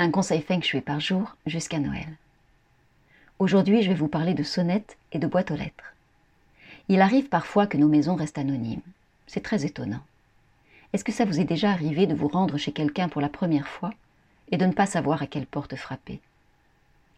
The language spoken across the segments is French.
Un conseil feng shui par jour jusqu'à Noël. Aujourd'hui, je vais vous parler de sonnettes et de boîtes aux lettres. Il arrive parfois que nos maisons restent anonymes. C'est très étonnant. Est-ce que ça vous est déjà arrivé de vous rendre chez quelqu'un pour la première fois et de ne pas savoir à quelle porte frapper?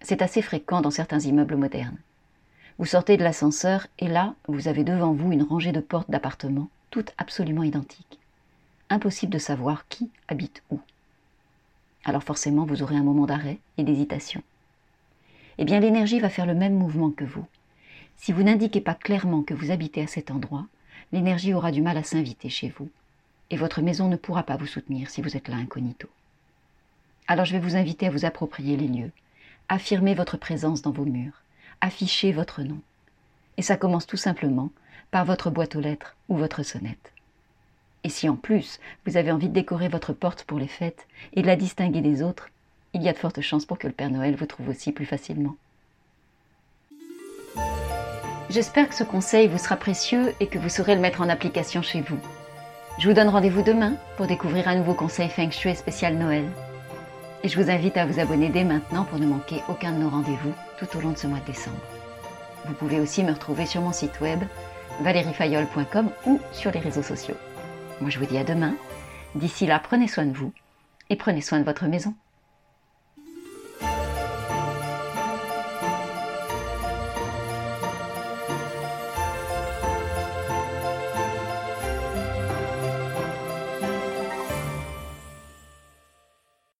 C'est assez fréquent dans certains immeubles modernes. Vous sortez de l'ascenseur et là, vous avez devant vous une rangée de portes d'appartements, toutes absolument identiques. Impossible de savoir qui habite où alors forcément vous aurez un moment d'arrêt et d'hésitation. Eh bien l'énergie va faire le même mouvement que vous. Si vous n'indiquez pas clairement que vous habitez à cet endroit, l'énergie aura du mal à s'inviter chez vous, et votre maison ne pourra pas vous soutenir si vous êtes là incognito. Alors je vais vous inviter à vous approprier les lieux, affirmer votre présence dans vos murs, afficher votre nom. Et ça commence tout simplement par votre boîte aux lettres ou votre sonnette. Et si en plus vous avez envie de décorer votre porte pour les fêtes et de la distinguer des autres, il y a de fortes chances pour que le Père Noël vous trouve aussi plus facilement. J'espère que ce conseil vous sera précieux et que vous saurez le mettre en application chez vous. Je vous donne rendez-vous demain pour découvrir un nouveau conseil Feng Shui spécial Noël. Et je vous invite à vous abonner dès maintenant pour ne manquer aucun de nos rendez-vous tout au long de ce mois de décembre. Vous pouvez aussi me retrouver sur mon site web valeriefayol.com ou sur les réseaux sociaux. Moi je vous dis à demain. D'ici là, prenez soin de vous et prenez soin de votre maison.